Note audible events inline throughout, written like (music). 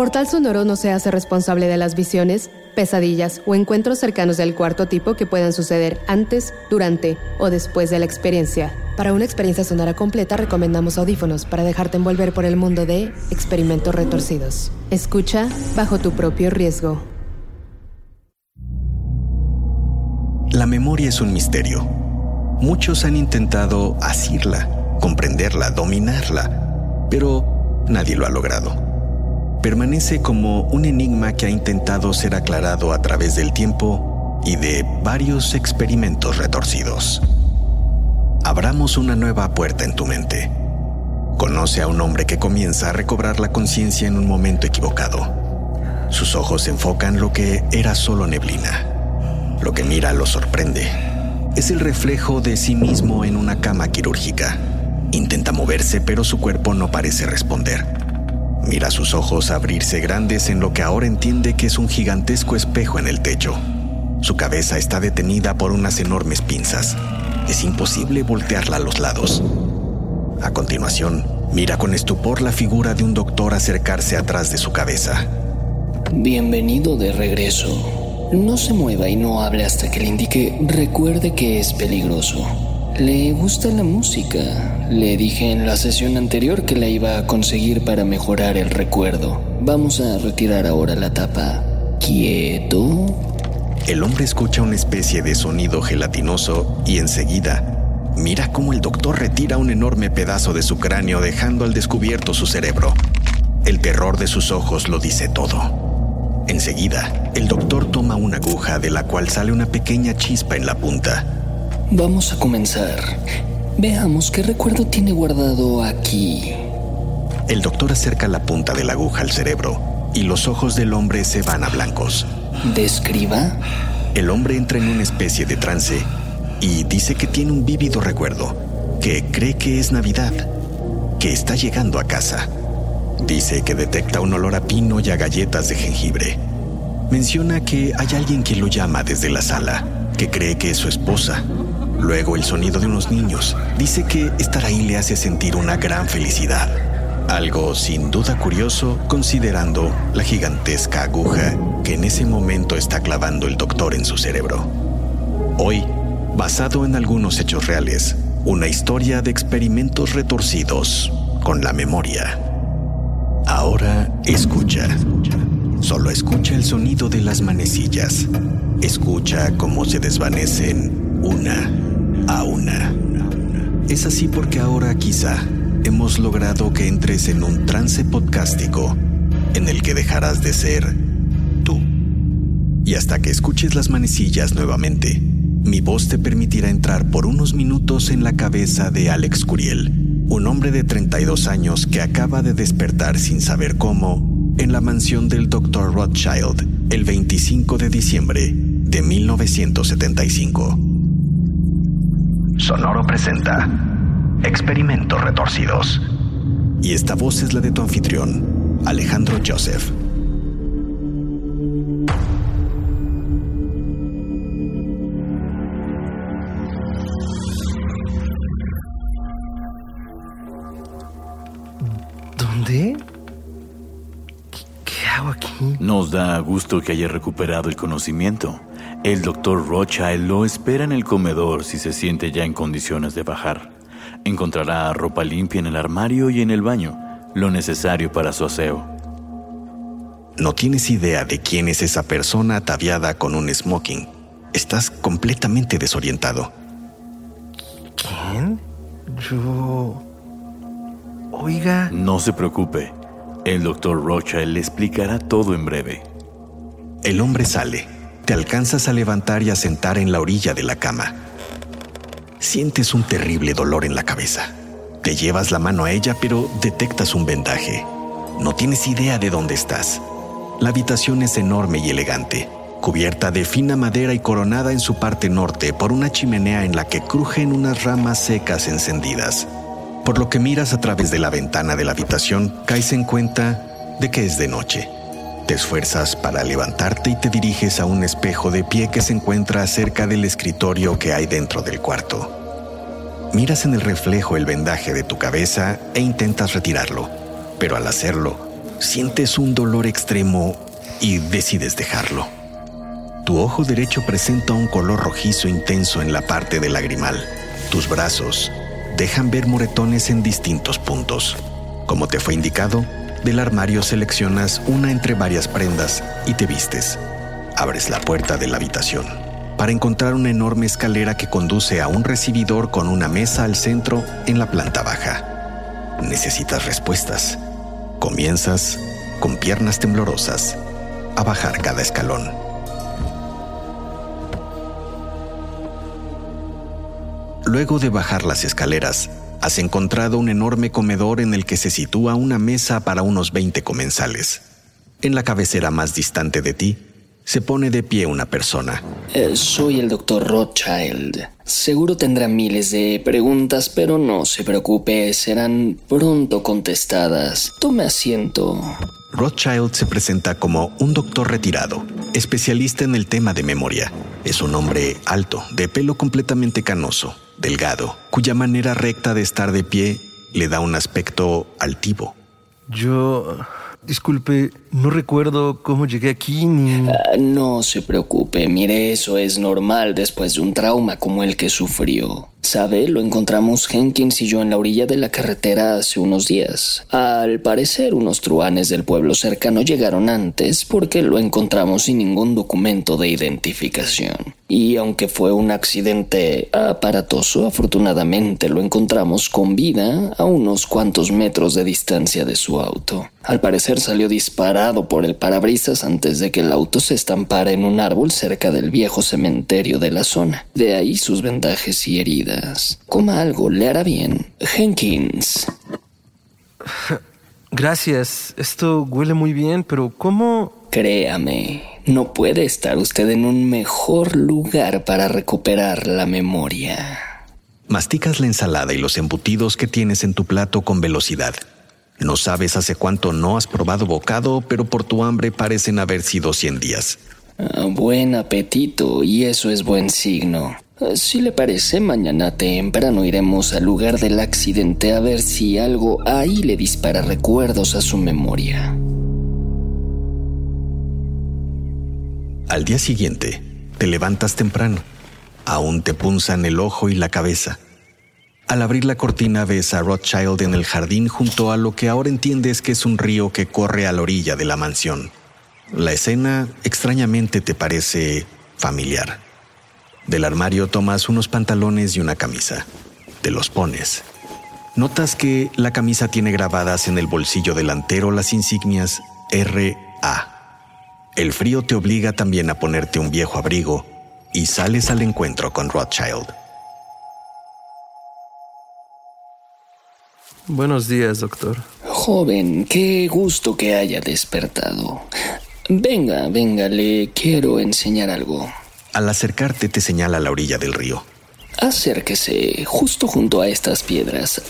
Portal Sonoro no se hace responsable de las visiones, pesadillas o encuentros cercanos del cuarto tipo que puedan suceder antes, durante o después de la experiencia. Para una experiencia sonora completa recomendamos audífonos para dejarte envolver por el mundo de experimentos retorcidos. Escucha bajo tu propio riesgo. La memoria es un misterio. Muchos han intentado asirla, comprenderla, dominarla, pero nadie lo ha logrado permanece como un enigma que ha intentado ser aclarado a través del tiempo y de varios experimentos retorcidos. Abramos una nueva puerta en tu mente. Conoce a un hombre que comienza a recobrar la conciencia en un momento equivocado. Sus ojos enfocan lo que era solo neblina. Lo que mira lo sorprende. Es el reflejo de sí mismo en una cama quirúrgica. Intenta moverse, pero su cuerpo no parece responder. Mira sus ojos abrirse grandes en lo que ahora entiende que es un gigantesco espejo en el techo. Su cabeza está detenida por unas enormes pinzas. Es imposible voltearla a los lados. A continuación, mira con estupor la figura de un doctor acercarse atrás de su cabeza. Bienvenido de regreso. No se mueva y no hable hasta que le indique recuerde que es peligroso. Le gusta la música. Le dije en la sesión anterior que la iba a conseguir para mejorar el recuerdo. Vamos a retirar ahora la tapa. ¿Quieto? El hombre escucha una especie de sonido gelatinoso y enseguida mira cómo el doctor retira un enorme pedazo de su cráneo dejando al descubierto su cerebro. El terror de sus ojos lo dice todo. Enseguida, el doctor toma una aguja de la cual sale una pequeña chispa en la punta. Vamos a comenzar. Veamos qué recuerdo tiene guardado aquí. El doctor acerca la punta de la aguja al cerebro y los ojos del hombre se van a blancos. ¿Describa? El hombre entra en una especie de trance y dice que tiene un vívido recuerdo, que cree que es Navidad, que está llegando a casa. Dice que detecta un olor a pino y a galletas de jengibre. Menciona que hay alguien que lo llama desde la sala, que cree que es su esposa Luego el sonido de unos niños. Dice que estar ahí le hace sentir una gran felicidad. Algo sin duda curioso considerando la gigantesca aguja que en ese momento está clavando el doctor en su cerebro. Hoy, basado en algunos hechos reales, una historia de experimentos retorcidos con la memoria. Ahora escucha. Solo escucha el sonido de las manecillas. Escucha cómo se desvanecen una a una. Es así porque ahora quizá hemos logrado que entres en un trance podcástico en el que dejarás de ser tú. Y hasta que escuches las manecillas nuevamente, mi voz te permitirá entrar por unos minutos en la cabeza de Alex Curiel, un hombre de 32 años que acaba de despertar sin saber cómo en la mansión del Dr. Rothschild el 25 de diciembre de 1975. Sonoro presenta Experimentos Retorcidos. Y esta voz es la de tu anfitrión, Alejandro Joseph. ¿Dónde? ¿Qué, hago aquí? Nos da gusto que haya recuperado el conocimiento. El doctor Rothschild lo espera en el comedor si se siente ya en condiciones de bajar. Encontrará ropa limpia en el armario y en el baño, lo necesario para su aseo. No tienes idea de quién es esa persona ataviada con un smoking. Estás completamente desorientado. ¿Quién? Yo... Oiga... No se preocupe. El doctor Rothschild le explicará todo en breve. El hombre sale te alcanzas a levantar y a sentar en la orilla de la cama. Sientes un terrible dolor en la cabeza. Te llevas la mano a ella, pero detectas un vendaje. No tienes idea de dónde estás. La habitación es enorme y elegante, cubierta de fina madera y coronada en su parte norte por una chimenea en la que crujen unas ramas secas encendidas. Por lo que miras a través de la ventana de la habitación, caes en cuenta de que es de noche. Te esfuerzas para levantarte y te diriges a un espejo de pie que se encuentra cerca del escritorio que hay dentro del cuarto. Miras en el reflejo el vendaje de tu cabeza e intentas retirarlo, pero al hacerlo, sientes un dolor extremo y decides dejarlo. Tu ojo derecho presenta un color rojizo intenso en la parte del lagrimal. Tus brazos dejan ver moretones en distintos puntos. Como te fue indicado, del armario seleccionas una entre varias prendas y te vistes. Abres la puerta de la habitación para encontrar una enorme escalera que conduce a un recibidor con una mesa al centro en la planta baja. Necesitas respuestas. Comienzas, con piernas temblorosas, a bajar cada escalón. Luego de bajar las escaleras, has encontrado un enorme comedor en el que se sitúa una mesa para unos 20 comensales. En la cabecera más distante de ti, se pone de pie una persona. Eh, soy el doctor Rothschild. Seguro tendrá miles de preguntas, pero no se preocupe, serán pronto contestadas. Tome asiento. Rothschild se presenta como un doctor retirado, especialista en el tema de memoria. Es un hombre alto, de pelo completamente canoso, delgado, cuya manera recta de estar de pie le da un aspecto altivo. Yo... Disculpe, no recuerdo cómo llegué aquí ni... Ah, no se preocupe, mire, eso es normal después de un trauma como el que sufrió. Sabe, lo encontramos Jenkins y yo en la orilla de la carretera hace unos días. Al parecer, unos truanes del pueblo cercano llegaron antes porque lo encontramos sin ningún documento de identificación. Y aunque fue un accidente aparatoso, afortunadamente lo encontramos con vida a unos cuantos metros de distancia de su auto. Al parecer salió disparado por el parabrisas antes de que el auto se estampara en un árbol cerca del viejo cementerio de la zona. De ahí sus vendajes y heridas. Coma algo, le hará bien. Jenkins. (laughs) Gracias, esto huele muy bien, pero ¿cómo...? Créame, no puede estar usted en un mejor lugar para recuperar la memoria. Masticas la ensalada y los embutidos que tienes en tu plato con velocidad. No sabes hace cuánto no has probado bocado, pero por tu hambre parecen haber sido 100 días. Ah, buen apetito, y eso es buen signo. Ah, Si le parece, mañana temprano iremos al lugar del accidente a ver si algo ahí le dispara recuerdos a su memoria. Al día siguiente, te levantas temprano. Aún te punzan el ojo y la cabeza. Al abrir la cortina ves a Rothschild en el jardín junto a lo que ahora entiendes que es un río que corre a la orilla de la mansión. La escena extrañamente te parece familiar. Del armario tomas unos pantalones y una camisa. Te los pones. Notas que la camisa tiene grabadas en el bolsillo delantero las insignias RA. El frío te obliga también a ponerte un viejo abrigo y sales al encuentro con Rothschild. Buenos días, doctor. Joven, qué gusto que haya despertado. Venga, venga, le quiero enseñar algo. Al acercarte te señala la orilla del río. Acérquese justo junto a estas piedras.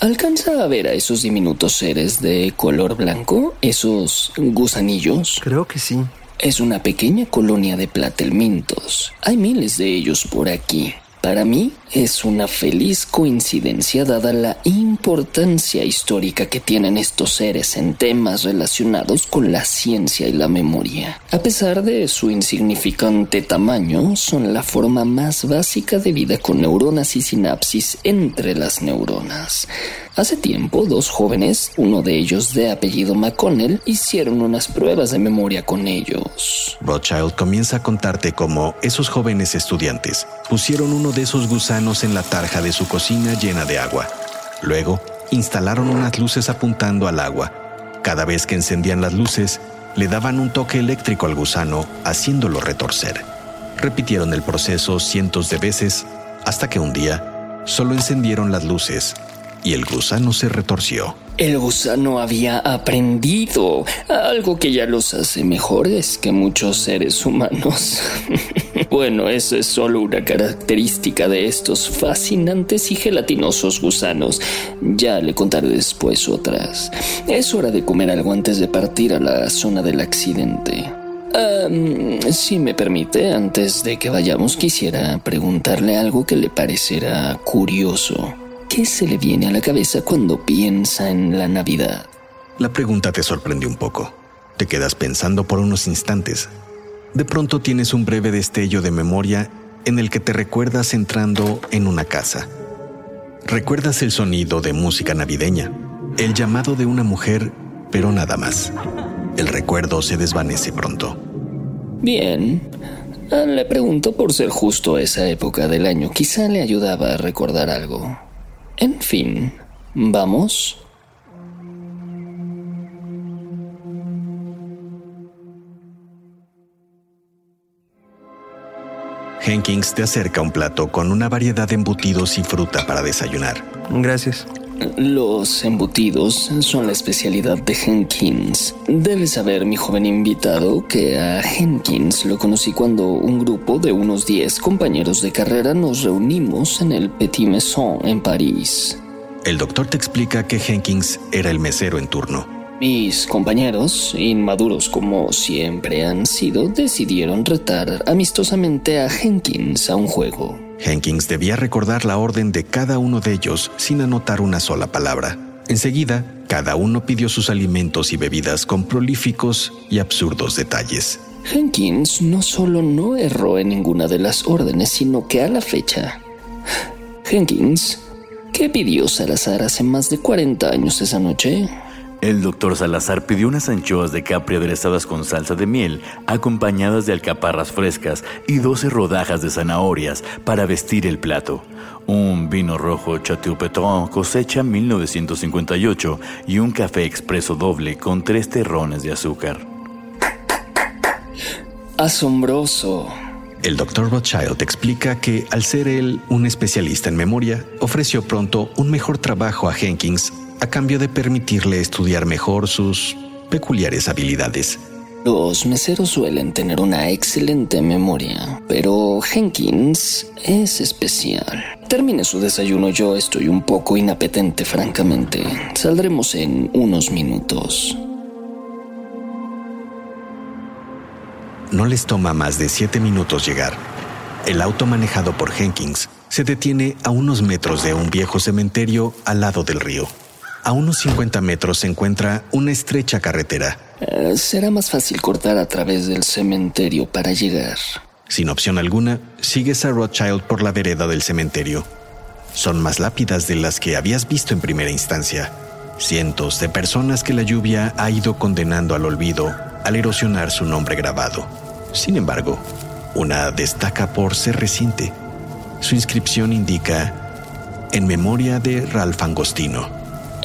¿Alcanza a ver a esos diminutos seres de color blanco? ¿Esos gusanillos? Creo que sí. Es una pequeña colonia de platelmintos. Hay miles de ellos por aquí. Para mí es una feliz coincidencia dada la importancia histórica que tienen estos seres en temas relacionados con la ciencia y la memoria. A pesar de su insignificante tamaño, son la forma más básica de vida con neuronas y sinapsis entre las neuronas. Hace tiempo, dos jóvenes, uno de ellos de apellido McConnell, hicieron unas pruebas de memoria con ellos. Rothschild comienza a contarte cómo esos jóvenes estudiantes pusieron uno de esos gusanos en la tarja de su cocina llena de agua. Luego, instalaron unas luces apuntando al agua. Cada vez que encendían las luces, le daban un toque eléctrico al gusano, haciéndolo retorcer. Repitieron el proceso cientos de veces hasta que un día solo encendieron las luces y el gusano se retorció. El gusano había aprendido algo que ya los hace mejores que muchos seres humanos. (laughs) bueno, eso es solo una característica de estos fascinantes y gelatinosos gusanos. Ya le contaré después otras. Es hora de comer algo antes de partir a la zona del accidente. si me permite, antes de que vayamos quisiera preguntarle algo que le parecerá curioso. ¿Qué se le viene a la cabeza cuando piensa en la Navidad? La pregunta te sorprende un poco. Te quedas pensando por unos instantes. De pronto tienes un breve destello de memoria en el que te recuerdas entrando en una casa. Recuerdas el sonido de música navideña, el llamado de una mujer, pero nada más. El recuerdo se desvanece pronto. Bien. Le pregunto por ser justo esa época del año. Quizá le ayudaba a recordar algo. En fin, ¿vamos? Jenkins te acerca un plato con una variedad de embutidos y fruta para desayunar. Gracias. Los embutidos son la especialidad de Jenkins. Debes saber, mi joven invitado, que a Jenkins lo conocí cuando un grupo de unos 10 compañeros de carrera nos reunimos en el Petit Maison en París. El doctor te explica que Jenkins era el mesero en turno. Mis compañeros, inmaduros como siempre han sido, decidieron retar amistosamente a Jenkins a un juego. Jenkins debía recordar la orden de cada uno de ellos sin anotar una sola palabra. Enseguida, cada uno pidió sus alimentos y bebidas con prolíficos y absurdos detalles. Jenkins no solo no erró en ninguna de las órdenes, sino que a la fecha... Jenkins, ¿qué pidió Salazar hace más de 40 años esa noche? El doctor Salazar pidió unas anchoas de capri aderezadas con salsa de miel, acompañadas de alcaparras frescas y 12 rodajas de zanahorias para vestir el plato. Un vino rojo Chateau cosecha 1958 y un café expreso doble con tres terrones de azúcar. Asombroso. El doctor Rothschild explica que, al ser él un especialista en memoria, ofreció pronto un mejor trabajo a Jenkins a cambio de permitirle estudiar mejor sus peculiares habilidades. Los meseros suelen tener una excelente memoria, pero Jenkins es especial. Termine su desayuno, yo estoy un poco inapetente, francamente. Saldremos en unos minutos. No les toma más de siete minutos llegar. El auto manejado por Jenkins se detiene a unos metros de un viejo cementerio al lado del río. A unos 50 metros se encuentra una estrecha carretera. Eh, será más fácil cortar a través del cementerio para llegar. Sin opción alguna, sigues a Rothschild por la vereda del cementerio. Son más lápidas de las que habías visto en primera instancia. Cientos de personas que la lluvia ha ido condenando al olvido al erosionar su nombre grabado. Sin embargo, una destaca por ser reciente. Su inscripción indica en memoria de Ralph Angostino.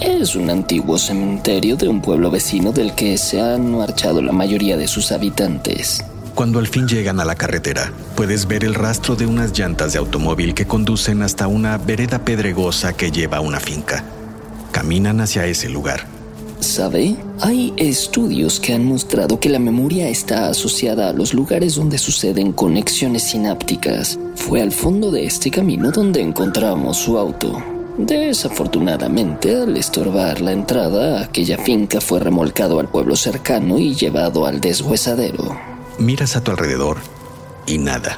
Es un antiguo cementerio de un pueblo vecino del que se han marchado la mayoría de sus habitantes. Cuando al fin llegan a la carretera, puedes ver el rastro de unas llantas de automóvil que conducen hasta una vereda pedregosa que lleva a una finca. Caminan hacia ese lugar. ¿Sabe? Hay estudios que han mostrado que la memoria está asociada a los lugares donde suceden conexiones sinápticas. Fue al fondo de este camino donde encontramos su auto. Desafortunadamente, al estorbar la entrada, aquella finca fue remolcado al pueblo cercano y llevado al deshuesadero. Miras a tu alrededor y nada,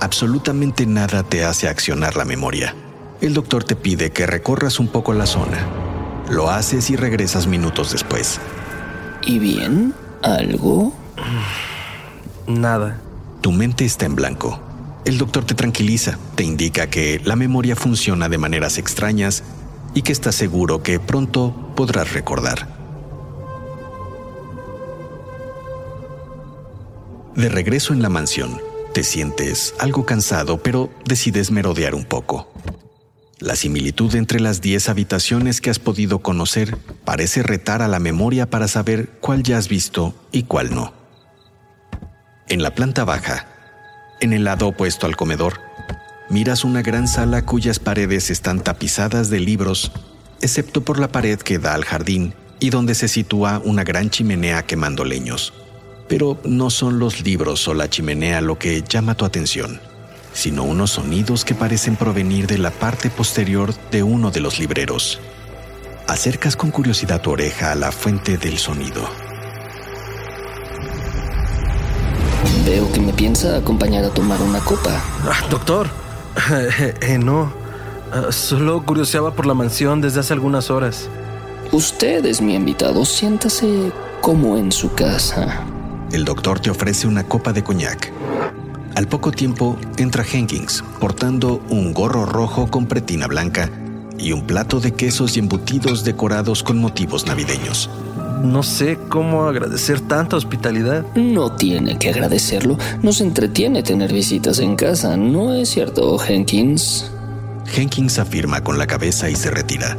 absolutamente nada te hace accionar la memoria. El doctor te pide que recorras un poco la zona. Lo haces y regresas minutos después. ¿Y bien? ¿Algo? Nada. Tu mente está en blanco. El doctor te tranquiliza, te indica que la memoria funciona de maneras extrañas y que está seguro que pronto podrás recordar. De regreso en la mansión, te sientes algo cansado, pero decides merodear un poco. La similitud entre las 10 habitaciones que has podido conocer parece retar a la memoria para saber cuál ya has visto y cuál no. En la planta baja, en el lado opuesto al comedor, miras una gran sala cuyas paredes están tapizadas de libros, excepto por la pared que da al jardín y donde se sitúa una gran chimenea quemando leños. Pero no son los libros o la chimenea lo que llama tu atención, sino unos sonidos que parecen provenir de la parte posterior de uno de los libreros. Acercas con curiosidad tu oreja a la fuente del sonido. Veo que me piensa acompañar a tomar una copa. Ah, doctor, (laughs) eh, no. Ah, solo curioseaba por la mansión desde hace algunas horas. Usted es mi invitado, siéntase como en su casa. El doctor te ofrece una copa de coñac. Al poco tiempo entra Jenkins, portando un gorro rojo con pretina blanca y un plato de quesos y embutidos decorados con motivos navideños. No sé cómo agradecer tanta hospitalidad. No tiene que agradecerlo. Nos entretiene tener visitas en casa, ¿no es cierto, Jenkins? Jenkins afirma con la cabeza y se retira.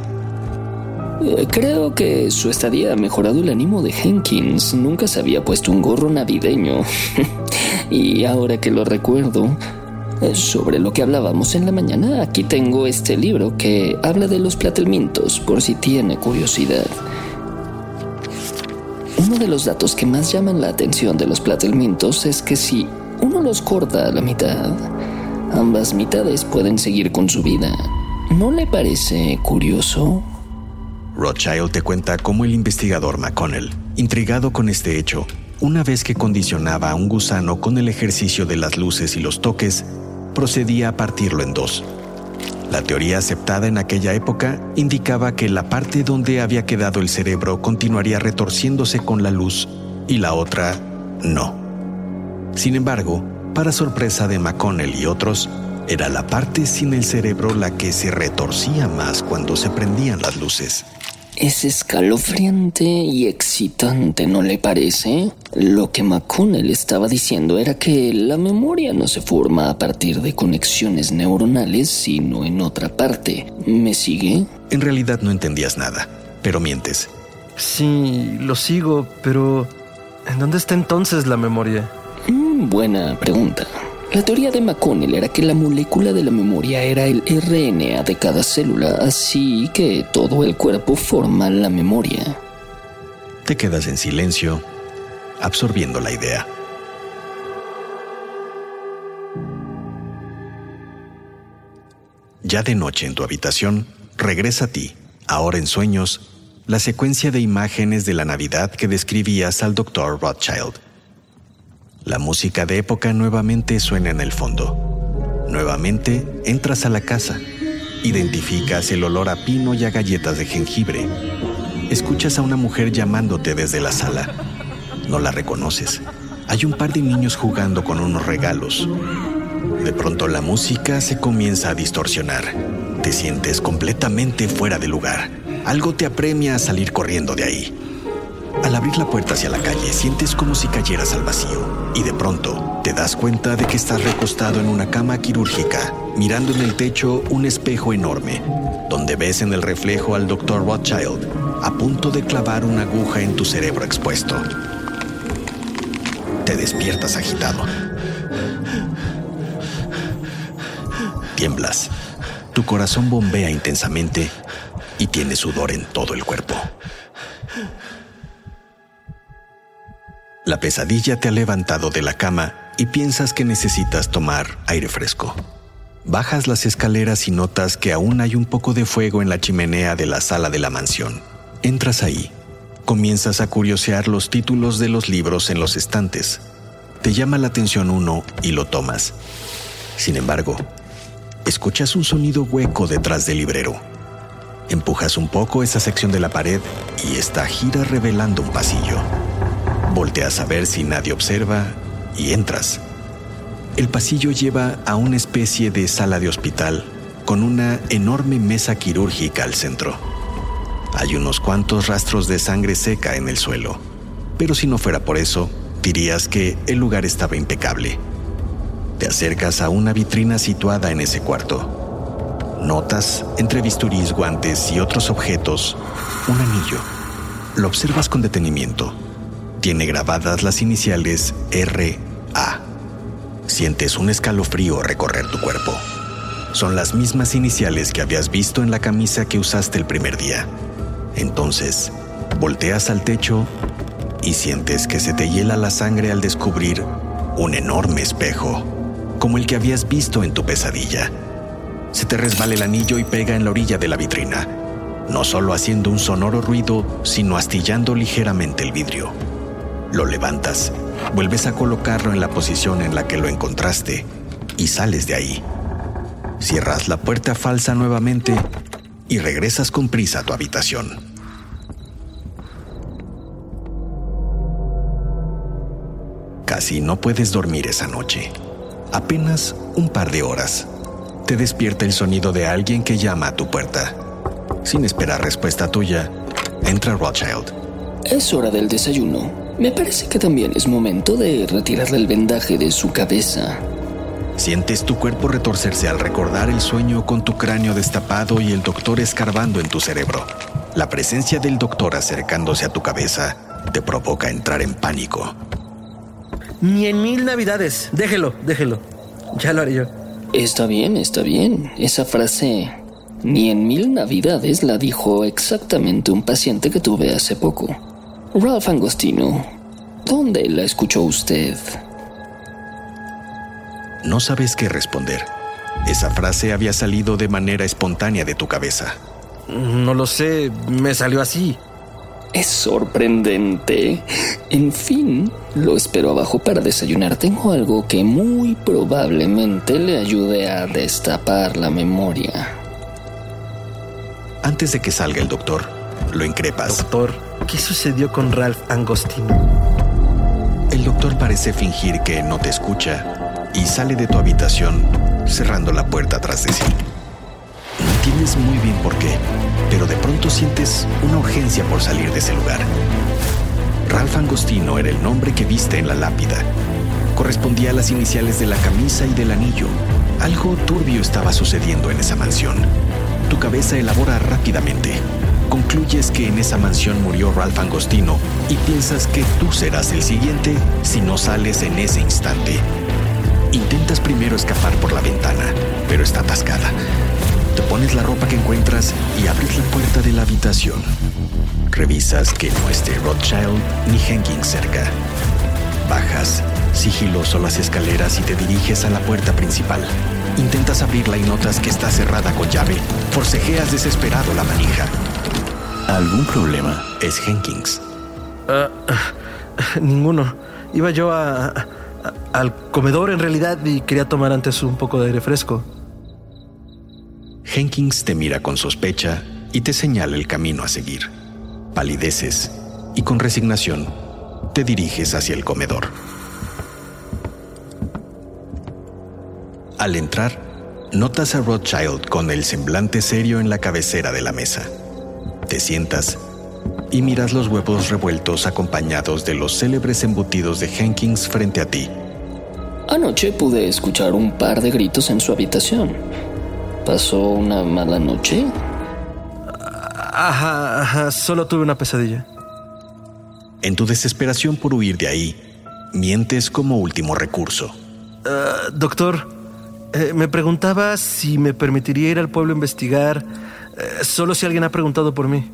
Eh, creo que su estadía ha mejorado el ánimo de Jenkins. Nunca se había puesto un gorro navideño. (laughs) y ahora que lo recuerdo, eh, sobre lo que hablábamos en la mañana, aquí tengo este libro que habla de los platelmintos, por si tiene curiosidad. Uno de los datos que más llaman la atención de los platelmintos es que si uno los corta a la mitad, ambas mitades pueden seguir con su vida. ¿No le parece curioso? Rothschild te cuenta cómo el investigador McConnell, intrigado con este hecho, una vez que condicionaba a un gusano con el ejercicio de las luces y los toques, procedía a partirlo en dos. La teoría aceptada en aquella época indicaba que la parte donde había quedado el cerebro continuaría retorciéndose con la luz y la otra no. Sin embargo, para sorpresa de McConnell y otros, era la parte sin el cerebro la que se retorcía más cuando se prendían las luces. Es escalofriante y excitante, ¿no le parece? Lo que McConnell estaba diciendo era que la memoria no se forma a partir de conexiones neuronales, sino en otra parte. ¿Me sigue? En realidad no entendías nada, pero mientes. Sí, lo sigo, pero ¿en dónde está entonces la memoria? Mm, buena pregunta. La teoría de McConnell era que la molécula de la memoria era el RNA de cada célula, así que todo el cuerpo forma la memoria. Te quedas en silencio, absorbiendo la idea. Ya de noche en tu habitación, regresa a ti, ahora en sueños, la secuencia de imágenes de la Navidad que describías al doctor Rothschild. La música de época nuevamente suena en el fondo. Nuevamente entras a la casa. Identificas el olor a pino y a galletas de jengibre. Escuchas a una mujer llamándote desde la sala. No la reconoces. Hay un par de niños jugando con unos regalos. De pronto la música se comienza a distorsionar. Te sientes completamente fuera de lugar. Algo te apremia a salir corriendo de ahí. Al abrir la puerta hacia la calle, sientes como si cayeras al vacío y de pronto te das cuenta de que estás recostado en una cama quirúrgica, mirando en el techo un espejo enorme, donde ves en el reflejo al Dr. Rothschild a punto de clavar una aguja en tu cerebro expuesto. Te despiertas agitado. Tiemblas. Tu corazón bombea intensamente y tienes sudor en todo el cuerpo. La pesadilla te ha levantado de la cama y piensas que necesitas tomar aire fresco. Bajas las escaleras y notas que aún hay un poco de fuego en la chimenea de la sala de la mansión. Entras ahí. Comienzas a curiosear los títulos de los libros en los estantes. Te llama la atención uno y lo tomas. Sin embargo, escuchas un sonido hueco detrás del librero. Empujas un poco esa sección de la pared y esta gira revelando un pasillo. Volteas a ver si nadie observa y entras. El pasillo lleva a una especie de sala de hospital con una enorme mesa quirúrgica al centro. Hay unos cuantos rastros de sangre seca en el suelo, pero si no fuera por eso, dirías que el lugar estaba impecable. Te acercas a una vitrina situada en ese cuarto. Notas, entre bisturís, guantes y otros objetos, un anillo. Lo observas con detenimiento. Tiene grabadas las iniciales R.A. Sientes un escalofrío recorrer tu cuerpo. Son las mismas iniciales que habías visto en la camisa que usaste el primer día. Entonces, volteas al techo y sientes que se te hiela la sangre al descubrir un enorme espejo, como el que habías visto en tu pesadilla. Se te resbala el anillo y pega en la orilla de la vitrina, no solo haciendo un sonoro ruido, sino astillando ligeramente el vidrio. Lo levantas, vuelves a colocarlo en la posición en la que lo encontraste y sales de ahí. Cierras la puerta falsa nuevamente y regresas con prisa a tu habitación. Casi no puedes dormir esa noche. Apenas un par de horas. Te despierta el sonido de alguien que llama a tu puerta. Sin esperar respuesta tuya, entra Rothschild. Es hora del desayuno. Me parece que también es momento de retirarle el vendaje de su cabeza. Sientes tu cuerpo retorcerse al recordar el sueño con tu cráneo destapado y el doctor escarbando en tu cerebro. La presencia del doctor acercándose a tu cabeza te provoca entrar en pánico. Ni en mil navidades. Déjelo, déjelo. Ya lo haré yo. Está bien, está bien. Esa frase, ni en mil navidades, la dijo exactamente un paciente que tuve hace poco. Ralph Angostino, ¿dónde la escuchó usted? No sabes qué responder. Esa frase había salido de manera espontánea de tu cabeza. No lo sé, me salió así. Es sorprendente. En fin, lo espero abajo para desayunar. Tengo algo que muy probablemente le ayude a destapar la memoria. Antes de que salga el doctor, lo increpas. Doctor, ¿qué sucedió con Ralph Angostino? El doctor parece fingir que no te escucha y sale de tu habitación cerrando la puerta tras de sí. No entiendes muy bien por qué, pero de pronto sientes una urgencia por salir de ese lugar. Ralph Angostino era el nombre que viste en la lápida. Correspondía a las iniciales de la camisa y del anillo. Algo turbio estaba sucediendo en esa mansión. Tu cabeza elabora rápidamente. Concluyes que en esa mansión murió Ralph Angostino y piensas que tú serás el siguiente si no sales en ese instante. Intentas primero escapar por la ventana, pero está atascada. Te pones la ropa que encuentras y abres la puerta de la habitación. Revisas que no esté Rothschild ni Jenkins cerca. Bajas sigiloso las escaleras y te diriges a la puerta principal. Intentas abrirla y notas que está cerrada con llave. Forcejeas desesperado la manija. ¿Algún problema? Es Jenkins. Ah, ninguno. Iba yo a, a- al comedor en realidad y quería tomar antes un poco de aire fresco. Jenkins te mira con sospecha y te señala el camino a seguir. Palideces y con resignación te diriges hacia el comedor. Al entrar, notas a Rothschild con el semblante serio en la cabecera de la mesa. Te sientas y miras los huevos revueltos acompañados de los célebres embutidos de Jenkins frente a ti. Anoche pude escuchar un par de gritos en su habitación. ¿Pasó una mala noche? Ajá, ajá, solo tuve una pesadilla. En tu desesperación por huir de ahí, mientes como último recurso. Ah, doctor, eh, me preguntaba si me permitiría ir al pueblo a investigar, eh, solo si alguien ha preguntado por mí.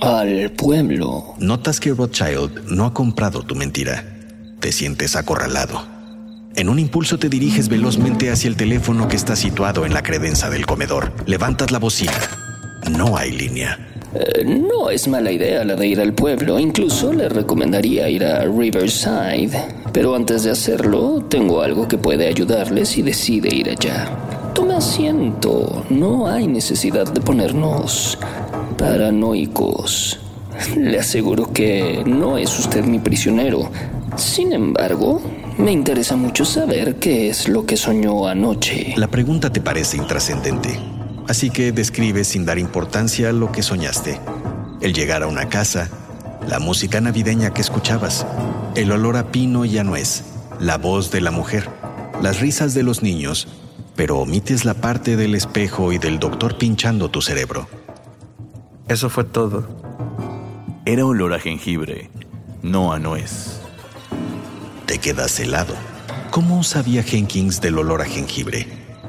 Al pueblo. Notas que Rothschild no ha comprado tu mentira. Te sientes acorralado. En un impulso te diriges velozmente hacia el teléfono que está situado en la credenza del comedor. Levantas la bocina. No hay línea. Eh, no es mala idea la de ir al pueblo, incluso le recomendaría ir a Riverside. Pero antes de hacerlo, tengo algo que puede ayudarle si decide ir allá. Tome asiento, no hay necesidad de ponernos paranoicos. Le aseguro que no es usted mi prisionero. Sin embargo, me interesa mucho saber qué es lo que soñó anoche. La pregunta te parece intrascendente, así que describes sin dar importancia lo que soñaste. El llegar a una casa, la música navideña que escuchabas, el olor a pino y a nuez, la voz de la mujer, las risas de los niños pero omites la parte del espejo y del doctor pinchando tu cerebro. Eso fue todo. Era olor a jengibre, no a nuez. Te quedas helado. ¿Cómo sabía Jenkins del olor a jengibre?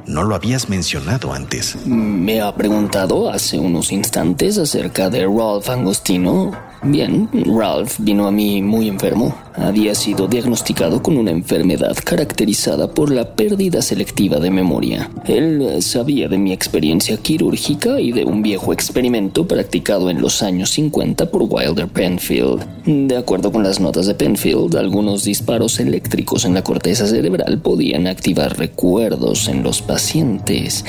No lo habías mencionado antes. Me ha preguntado hace unos instantes acerca de Ralph Angostino. Bien, Ralph vino a mí muy enfermo. Había sido diagnosticado con una enfermedad caracterizada por la pérdida selectiva de memoria. Él sabía de mi experiencia quirúrgica y de un viejo experimento practicado en los años 50 por Wilder Penfield. De acuerdo con las notas de Penfield, algunos disparos eléctricos en la corteza cerebral podían activar recuerdos en los pacientes.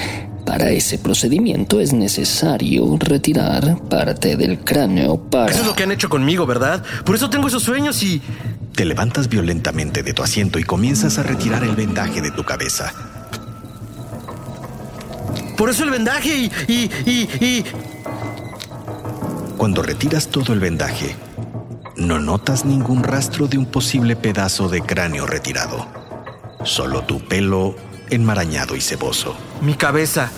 Para ese procedimiento es necesario retirar parte del cráneo para... Eso es lo que han hecho conmigo, ¿verdad? Por eso tengo esos sueños y... Te levantas violentamente de tu asiento y comienzas a retirar el vendaje de tu cabeza. Por eso el vendaje y... y, y, y... Cuando retiras todo el vendaje, no notas ningún rastro de un posible pedazo de cráneo retirado. Solo tu pelo enmarañado y ceboso. Mi cabeza.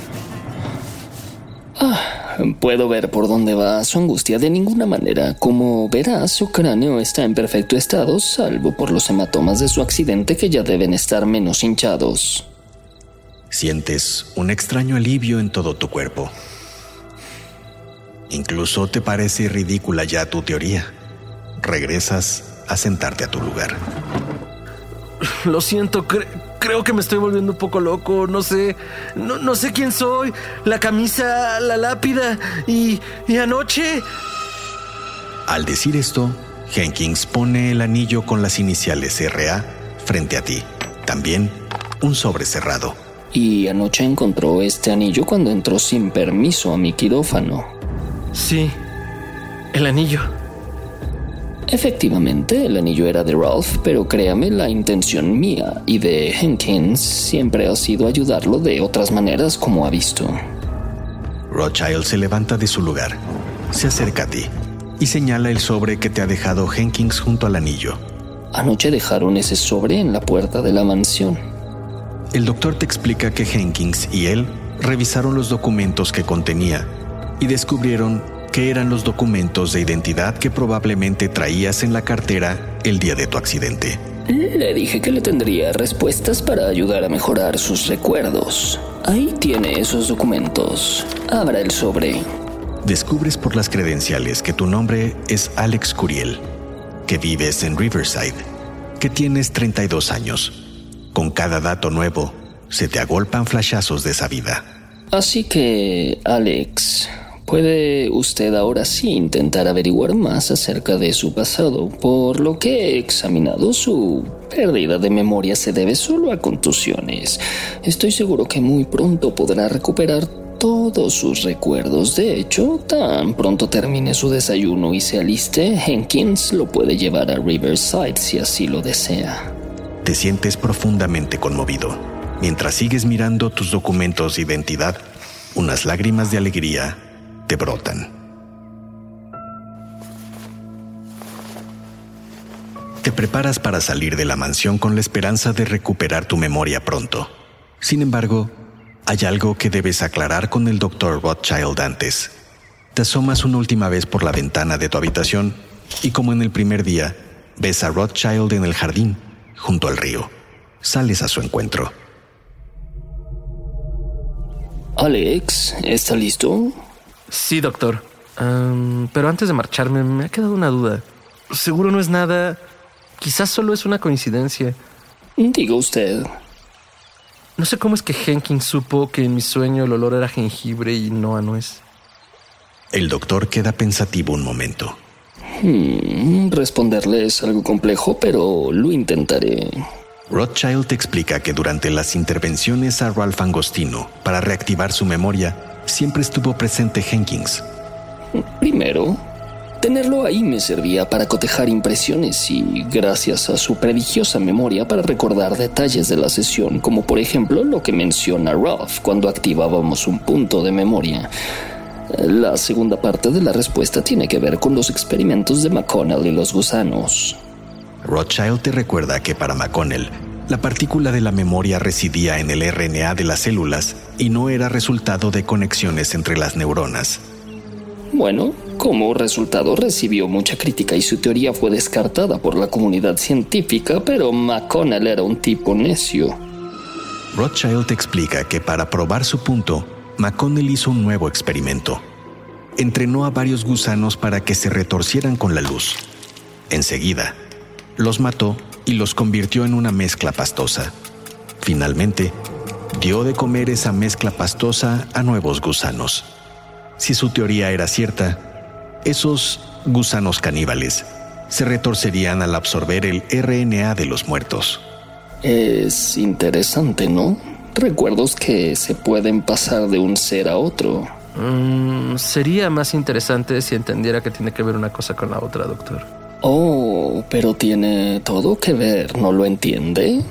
Ah, puedo ver por dónde va su angustia de ninguna manera. Como verás, su cráneo está en perfecto estado, salvo por los hematomas de su accidente que ya deben estar menos hinchados. Sientes un extraño alivio en todo tu cuerpo. Incluso te parece ridícula ya tu teoría. Regresas a sentarte a tu lugar. Lo siento, creo que me estoy volviendo un poco loco, no sé, no, no sé quién soy, la camisa, la lápida y, y anoche... Al decir esto, Jenkins pone el anillo con las iniciales RA frente a ti. También un sobre cerrado. Y anoche encontró este anillo cuando entró sin permiso a mi quirófano. Sí, el anillo. Efectivamente, el anillo era de Ralph, pero créame, la intención mía y de Jenkins siempre ha sido ayudarlo de otras maneras como ha visto. Rothschild se levanta de su lugar, se acerca a ti y señala el sobre que te ha dejado Jenkins junto al anillo. Anoche dejaron ese sobre en la puerta de la mansión. El doctor te explica que Jenkins y él revisaron los documentos que contenía y descubrieron que eran los documentos de identidad que probablemente traías en la cartera el día de tu accidente. Le dije que le tendría respuestas para ayudar a mejorar sus recuerdos. Ahí tiene esos documentos. Abra el sobre. Descubres por las credenciales que tu nombre es Alex Curiel, que vives en Riverside, que tienes 32 años. Con cada dato nuevo, se te agolpan flashazos de esa vida. Así que, Alex, Puede usted ahora sí intentar averiguar más acerca de su pasado, por lo que he examinado su pérdida de memoria se debe solo a contusiones. Estoy seguro que muy pronto podrá recuperar todos sus recuerdos. De hecho, tan pronto termine su desayuno y se aliste, Jenkins lo puede llevar a Riverside si así lo desea. Te sientes profundamente conmovido. Mientras sigues mirando tus documentos de identidad, unas lágrimas de alegría te brotan. Te preparas para salir de la mansión con la esperanza de recuperar tu memoria pronto. Sin embargo, hay algo que debes aclarar con el doctor Rothschild antes. Te asomas una última vez por la ventana de tu habitación y como en el primer día, ves a Rothschild en el jardín, junto al río. Sales a su encuentro. Alex, ¿está listo? Sí, doctor. pero antes de marcharme, me ha quedado una duda. Seguro no es nada. Quizás solo es una coincidencia. Diga usted. No sé cómo es que Jenkins supo que en mi sueño el olor era jengibre y no a nuez. El doctor queda pensativo un momento. Hmm, responderle es algo complejo, pero lo intentaré. Rothschild explica que durante las intervenciones a Ralph Angostino para reactivar su memoria, siempre estuvo presente Jenkins. Primero, tenerlo ahí me servía para cotejar impresiones y gracias a su prodigiosa memoria para recordar detalles de la sesión, como por ejemplo lo que menciona Ralph cuando activábamos un punto de memoria. La segunda parte de la respuesta tiene que ver con los experimentos de McConnell y los gusanos. Rothschild te recuerda que para McConnell La partícula de la memoria residía en el RNA de las células y no era resultado de conexiones entre las neuronas. Bueno, como resultado recibió mucha crítica y su teoría fue descartada por la comunidad científica, pero McConnell era un tipo necio. Rothschild explica que para probar su punto, McConnell hizo un nuevo experimento. Entrenó a varios gusanos para que se retorcieran con la luz. Enseguida, los mató y los convirtió en una mezcla pastosa. Finalmente, dio de comer esa mezcla pastosa a nuevos gusanos. Si su teoría era cierta, esos gusanos caníbales se retorcerían al absorber el RNA de los muertos. Es interesante, ¿no? Recuerdos que se pueden pasar de un ser a otro. Mm, sería más interesante si entendiera que tiene que ver una cosa con la otra, doctor. Oh, pero tiene todo que ver, ¿no lo entiende?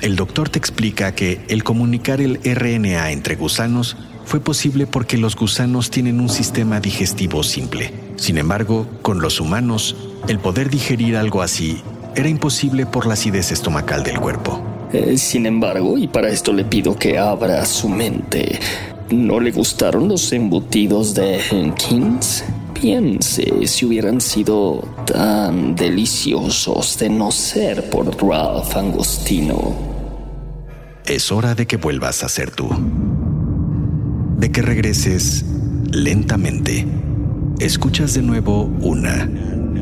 El doctor te explica que el comunicar el RNA entre gusanos fue posible porque los gusanos tienen un sistema digestivo simple. Sin embargo, con los humanos, el poder digerir algo así era imposible por la acidez estomacal del cuerpo. Eh, sin embargo, y para esto le pido que abra su mente, ¿no le gustaron los embutidos de Jenkins? Piense si hubieran sido tan deliciosos de no ser por Ralph Angostino. Es hora de que vuelvas a ser tú. De que regreses lentamente. Escuchas de nuevo una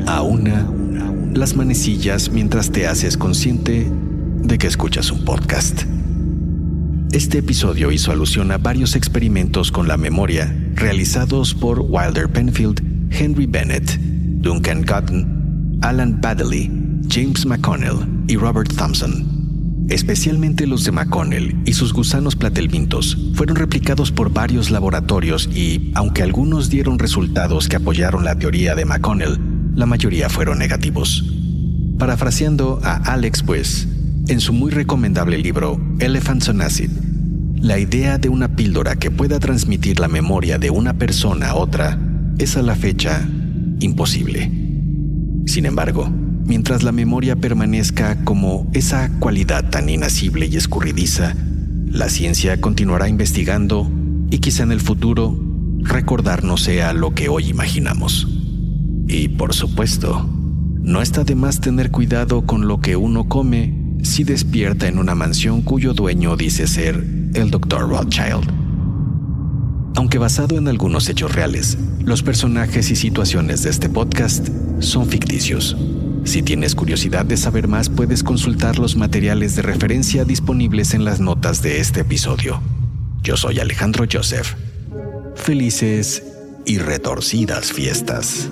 a una las manecillas mientras te haces consciente de que escuchas un podcast. Este episodio hizo alusión a varios experimentos con la memoria realizados por Wilder Penfield, Henry Bennett, Duncan Cotton, Alan Baddeley, James McConnell y Robert Thompson. Especialmente los de McConnell y sus gusanos platelmintos fueron replicados por varios laboratorios y, aunque algunos dieron resultados que apoyaron la teoría de McConnell, la mayoría fueron negativos. Parafraseando a Alex West, en su muy recomendable libro Elephants on Acid, la idea de una píldora que pueda transmitir la memoria de una persona a otra es a la fecha imposible. Sin embargo, mientras la memoria permanezca como esa cualidad tan inacible y escurridiza, la ciencia continuará investigando y quizá en el futuro recordar no sea lo que hoy imaginamos. Y por supuesto, no está de más tener cuidado con lo que uno come si despierta en una mansión cuyo dueño dice ser el Dr. Rothschild. Aunque basado en algunos hechos reales, los personajes y situaciones de este podcast son ficticios. Si tienes curiosidad de saber más, puedes consultar los materiales de referencia disponibles en las notas de este episodio. Yo soy Alejandro Joseph. Felices y retorcidas fiestas.